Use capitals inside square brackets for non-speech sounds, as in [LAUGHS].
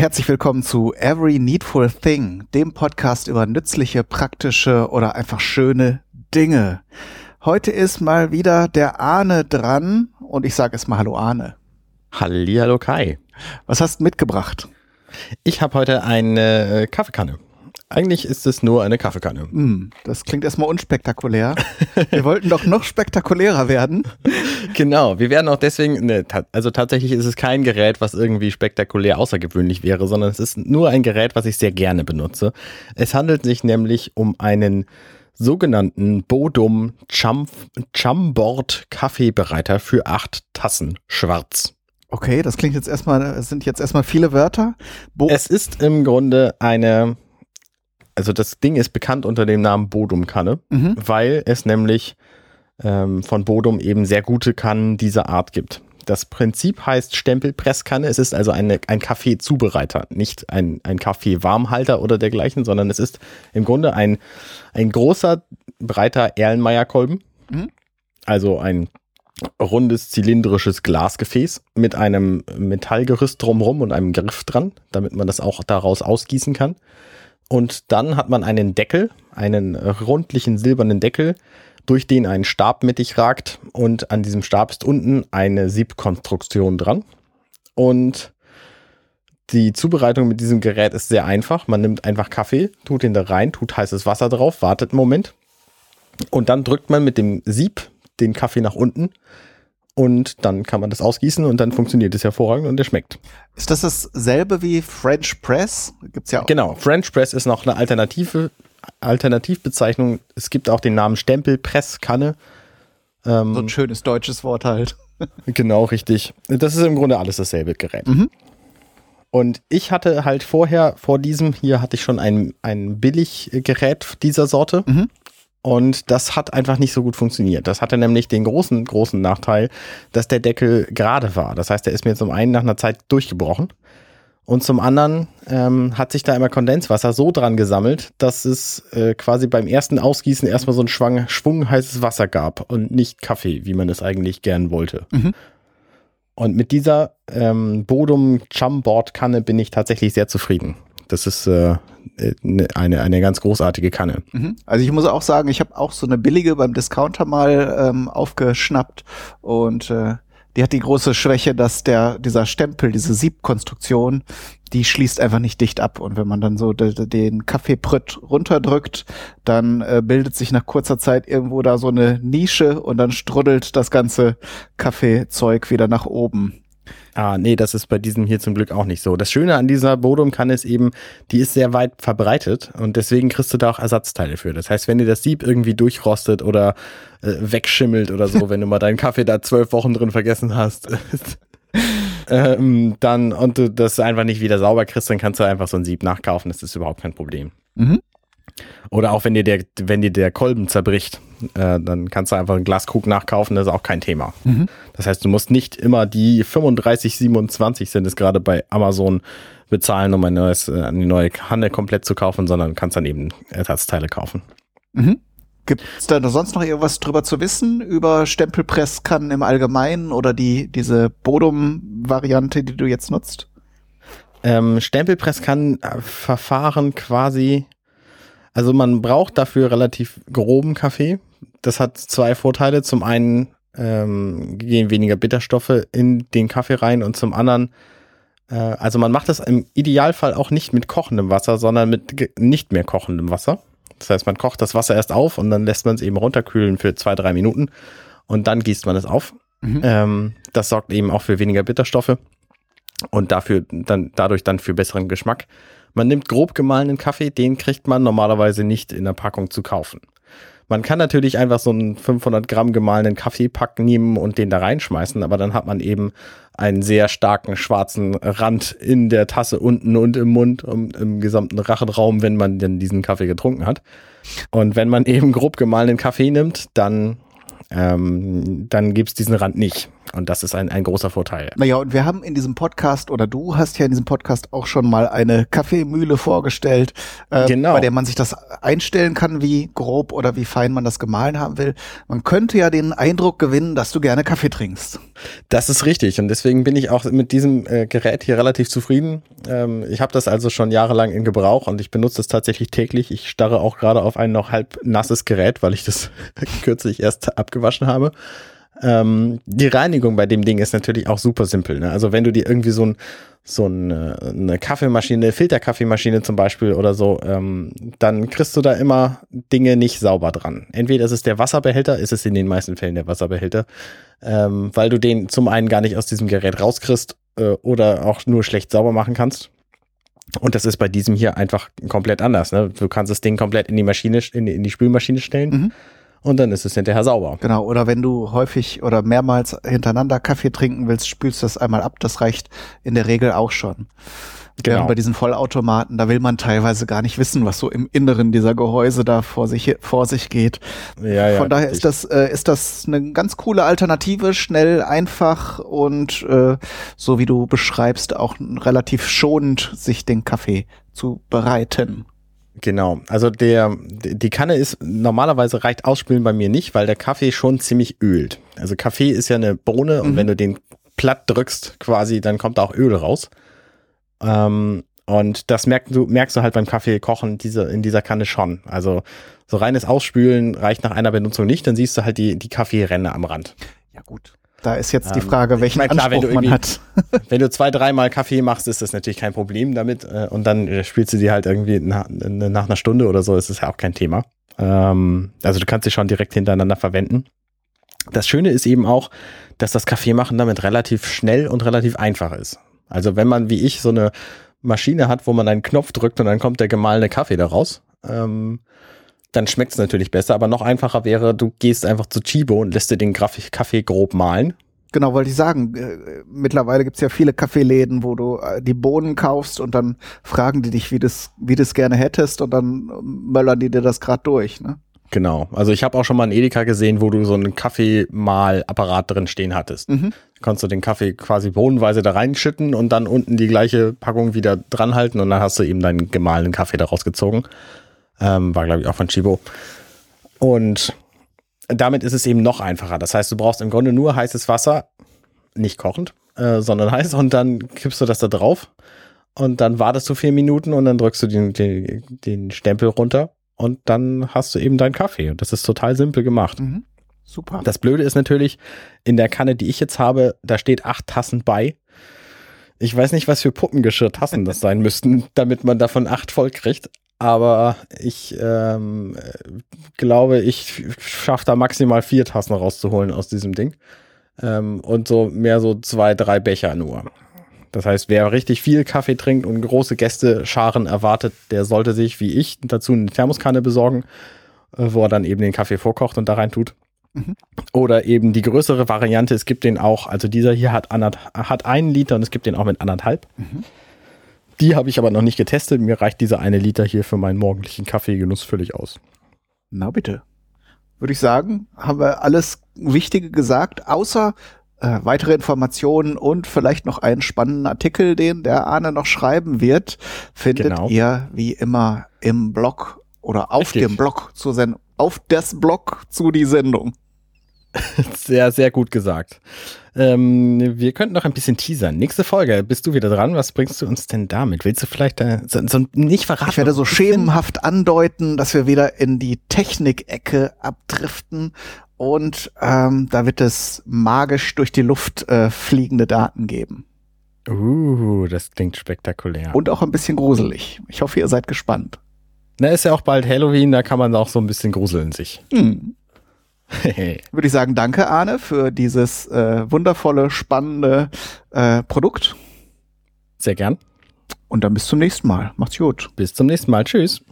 Herzlich willkommen zu Every Needful Thing, dem Podcast über nützliche, praktische oder einfach schöne Dinge. Heute ist mal wieder der Arne dran und ich sage es mal Hallo Arne. Hallihallo Kai. Was hast du mitgebracht? Ich habe heute eine Kaffeekanne. Eigentlich ist es nur eine Kaffeekanne. Mm, das klingt erstmal unspektakulär. Wir wollten doch noch spektakulärer werden. [LAUGHS] Genau, wir werden auch deswegen, ne, ta also tatsächlich ist es kein Gerät, was irgendwie spektakulär außergewöhnlich wäre, sondern es ist nur ein Gerät, was ich sehr gerne benutze. Es handelt sich nämlich um einen sogenannten Bodum Chumboard Kaffeebereiter für acht Tassen schwarz. Okay, das klingt jetzt erstmal, es sind jetzt erstmal viele Wörter. Bo es ist im Grunde eine also das Ding ist bekannt unter dem Namen Bodum-Kanne, mhm. weil es nämlich ähm, von Bodum eben sehr gute Kannen dieser Art gibt. Das Prinzip heißt Stempelpresskanne. Es ist also eine, ein Kaffeezubereiter, nicht ein, ein Kaffeewarmhalter oder dergleichen, sondern es ist im Grunde ein, ein großer, breiter Erlenmeyer-Kolben. Mhm. Also ein rundes, zylindrisches Glasgefäß mit einem Metallgerüst drumherum und einem Griff dran, damit man das auch daraus ausgießen kann. Und dann hat man einen Deckel, einen rundlichen silbernen Deckel, durch den ein Stab mittig ragt und an diesem Stab ist unten eine Siebkonstruktion dran. Und die Zubereitung mit diesem Gerät ist sehr einfach. Man nimmt einfach Kaffee, tut ihn da rein, tut heißes Wasser drauf, wartet einen Moment und dann drückt man mit dem Sieb den Kaffee nach unten und dann kann man das ausgießen und dann funktioniert es hervorragend und der schmeckt. Ist das dasselbe wie French Press? Gibt's ja auch. Genau, French Press ist noch eine alternative Alternativbezeichnung. Es gibt auch den Namen Stempelpresskanne. Ähm, so ein schönes deutsches Wort halt. [LAUGHS] genau, richtig. Das ist im Grunde alles dasselbe Gerät. Mhm. Und ich hatte halt vorher, vor diesem hier hatte ich schon ein, ein Billiggerät dieser Sorte. Mhm. Und das hat einfach nicht so gut funktioniert. Das hatte nämlich den großen, großen Nachteil, dass der Deckel gerade war. Das heißt, er ist mir zum einen nach einer Zeit durchgebrochen. Und zum anderen ähm, hat sich da immer Kondenswasser so dran gesammelt, dass es äh, quasi beim ersten Ausgießen erstmal so einen Schwang, Schwung heißes Wasser gab und nicht Kaffee, wie man es eigentlich gern wollte. Mhm. Und mit dieser ähm, Bodum Chumboard Kanne bin ich tatsächlich sehr zufrieden. Das ist äh, ne, eine, eine ganz großartige Kanne. Mhm. Also ich muss auch sagen, ich habe auch so eine billige beim Discounter mal ähm, aufgeschnappt und äh, die hat die große Schwäche, dass der dieser Stempel, diese Siebkonstruktion, die schließt einfach nicht dicht ab. Und wenn man dann so de, de, den Kaffeeprütt runterdrückt, dann äh, bildet sich nach kurzer Zeit irgendwo da so eine Nische und dann struddelt das ganze Kaffeezeug wieder nach oben. Ah, nee, das ist bei diesem hier zum Glück auch nicht so. Das Schöne an dieser Bodum-Kanne ist eben, die ist sehr weit verbreitet und deswegen kriegst du da auch Ersatzteile für. Das heißt, wenn dir das Sieb irgendwie durchrostet oder äh, wegschimmelt oder so, wenn du mal deinen Kaffee da zwölf Wochen drin vergessen hast, [LAUGHS] ähm, dann und du das einfach nicht wieder sauber kriegst, dann kannst du einfach so ein Sieb nachkaufen. Das ist überhaupt kein Problem. Mhm. Oder auch wenn dir der, wenn dir der Kolben zerbricht, äh, dann kannst du einfach einen Glaskrug nachkaufen, das ist auch kein Thema. Mhm. Das heißt, du musst nicht immer die 35, 27 sind es gerade bei Amazon bezahlen, um ein neues, äh, eine neue Kanne komplett zu kaufen, sondern kannst dann eben Ersatzteile kaufen. Mhm. Gibt es da sonst noch irgendwas drüber zu wissen über Stempelpresskannen im Allgemeinen oder die, diese Bodum-Variante, die du jetzt nutzt? Ähm, Stempelpresskannen äh, verfahren quasi also man braucht dafür relativ groben Kaffee. Das hat zwei Vorteile. Zum einen ähm, gehen weniger Bitterstoffe in den Kaffee rein und zum anderen, äh, also man macht das im Idealfall auch nicht mit kochendem Wasser, sondern mit nicht mehr kochendem Wasser. Das heißt, man kocht das Wasser erst auf und dann lässt man es eben runterkühlen für zwei, drei Minuten und dann gießt man es auf. Mhm. Ähm, das sorgt eben auch für weniger Bitterstoffe und dafür dann dadurch dann für besseren Geschmack. Man nimmt grob gemahlenen Kaffee, den kriegt man normalerweise nicht in der Packung zu kaufen. Man kann natürlich einfach so einen 500 Gramm gemahlenen Kaffeepack nehmen und den da reinschmeißen, aber dann hat man eben einen sehr starken schwarzen Rand in der Tasse unten und im Mund und im gesamten Rachenraum, wenn man denn diesen Kaffee getrunken hat. Und wenn man eben grob gemahlenen Kaffee nimmt, dann ähm, dann gibt's diesen Rand nicht. Und das ist ein, ein großer Vorteil. Naja, und wir haben in diesem Podcast, oder du hast ja in diesem Podcast auch schon mal eine Kaffeemühle vorgestellt, äh, genau. bei der man sich das einstellen kann, wie grob oder wie fein man das gemahlen haben will. Man könnte ja den Eindruck gewinnen, dass du gerne Kaffee trinkst. Das ist richtig. Und deswegen bin ich auch mit diesem äh, Gerät hier relativ zufrieden. Ähm, ich habe das also schon jahrelang in Gebrauch und ich benutze das tatsächlich täglich. Ich starre auch gerade auf ein noch halb nasses Gerät, weil ich das [LAUGHS] kürzlich erst abgewaschen habe. Ähm, die Reinigung bei dem Ding ist natürlich auch super simpel. Ne? Also wenn du dir irgendwie so, ein, so eine, eine Kaffeemaschine, eine Filterkaffeemaschine zum Beispiel oder so, ähm, dann kriegst du da immer Dinge nicht sauber dran. Entweder ist es der Wasserbehälter, ist es in den meisten Fällen der Wasserbehälter, ähm, weil du den zum einen gar nicht aus diesem Gerät rauskriegst äh, oder auch nur schlecht sauber machen kannst. Und das ist bei diesem hier einfach komplett anders. Ne? Du kannst das Ding komplett in die Maschine, in in die Spülmaschine stellen. Mhm und dann ist es hinterher sauber. Genau, oder wenn du häufig oder mehrmals hintereinander Kaffee trinken willst, spülst du das einmal ab, das reicht in der Regel auch schon. Genau. bei diesen Vollautomaten, da will man teilweise gar nicht wissen, was so im Inneren dieser Gehäuse da vor sich, vor sich geht. Ja, ja, Von daher ist das, äh, ist das eine ganz coole Alternative, schnell, einfach und äh, so wie du beschreibst, auch relativ schonend, sich den Kaffee zu bereiten. Genau, also der die Kanne ist normalerweise reicht ausspülen bei mir nicht, weil der Kaffee schon ziemlich ölt. Also Kaffee ist ja eine Bohne und mhm. wenn du den platt drückst quasi, dann kommt da auch Öl raus. Ähm, und das merkst du merkst du halt beim Kaffee kochen diese in dieser Kanne schon. Also so reines Ausspülen reicht nach einer Benutzung nicht, dann siehst du halt die die Kaffeeränder am Rand. Ja gut. Da ist jetzt die ähm, Frage, welchen meine, klar, Anspruch man hat. [LAUGHS] wenn du zwei, dreimal Kaffee machst, ist das natürlich kein Problem damit. Äh, und dann äh, spielst du die halt irgendwie nach, nach einer Stunde oder so, ist das ja auch kein Thema. Ähm, also du kannst sie schon direkt hintereinander verwenden. Das Schöne ist eben auch, dass das Kaffeemachen damit relativ schnell und relativ einfach ist. Also wenn man wie ich so eine Maschine hat, wo man einen Knopf drückt und dann kommt der gemahlene Kaffee daraus, ähm, dann schmeckt es natürlich besser. Aber noch einfacher wäre, du gehst einfach zu Chibo und lässt dir den Kaffee grob mahlen. Genau, wollte ich sagen. Äh, mittlerweile gibt's ja viele Kaffeeläden, wo du äh, die Bohnen kaufst und dann fragen die dich, wie das, wie das gerne hättest und dann möllern die dir das grad durch. Ne? Genau. Also ich habe auch schon mal einen Edeka gesehen, wo du so einen Kaffeemalapparat drin stehen hattest. Mhm. Konntest du den Kaffee quasi bohnenweise da reinschütten und dann unten die gleiche Packung wieder dranhalten und dann hast du eben deinen gemahlenen Kaffee daraus gezogen. Ähm, war, glaube ich, auch von Chibo. Und damit ist es eben noch einfacher. Das heißt, du brauchst im Grunde nur heißes Wasser, nicht kochend, äh, sondern [LAUGHS] heiß, und dann kippst du das da drauf. Und dann wartest du vier Minuten und dann drückst du den, den, den Stempel runter und dann hast du eben deinen Kaffee. Und das ist total simpel gemacht. Mhm. Super. Das Blöde ist natürlich, in der Kanne, die ich jetzt habe, da steht acht Tassen bei. Ich weiß nicht, was für Puppengeschirrtassen das sein müssten, [LAUGHS] damit man davon acht voll kriegt aber ich ähm, glaube, ich schaffe da maximal vier Tassen rauszuholen aus diesem Ding. Ähm, und so mehr so zwei, drei Becher nur. Das heißt, wer richtig viel Kaffee trinkt und große Gästescharen erwartet, der sollte sich, wie ich, dazu eine Thermoskanne besorgen, äh, wo er dann eben den Kaffee vorkocht und da rein tut. Mhm. Oder eben die größere Variante, es gibt den auch, also dieser hier hat, hat einen Liter und es gibt den auch mit anderthalb. Mhm. Die habe ich aber noch nicht getestet. Mir reicht dieser eine Liter hier für meinen morgendlichen Kaffeegenuss völlig aus. Na bitte. Würde ich sagen, haben wir alles Wichtige gesagt, außer äh, weitere Informationen und vielleicht noch einen spannenden Artikel, den der Arne noch schreiben wird, findet genau. ihr wie immer im Blog oder auf Richtig. dem Blog zur Sendung, auf das Blog zu die Sendung. [LAUGHS] Sehr, sehr gut gesagt. Ähm, wir könnten noch ein bisschen teasern. Nächste Folge, bist du wieder dran? Was bringst du uns denn damit? Willst du vielleicht äh, so, so nicht verraten? Ich werde so schemenhaft andeuten, dass wir wieder in die Technikecke abdriften und ähm, da wird es magisch durch die Luft äh, fliegende Daten geben. Uh, das klingt spektakulär. Und auch ein bisschen gruselig. Ich hoffe, ihr seid gespannt. Na, ist ja auch bald Halloween, da kann man auch so ein bisschen gruseln sich. Hm. [LAUGHS] Würde ich sagen, danke Arne für dieses äh, wundervolle, spannende äh, Produkt. Sehr gern. Und dann bis zum nächsten Mal. Macht's gut. Bis zum nächsten Mal. Tschüss.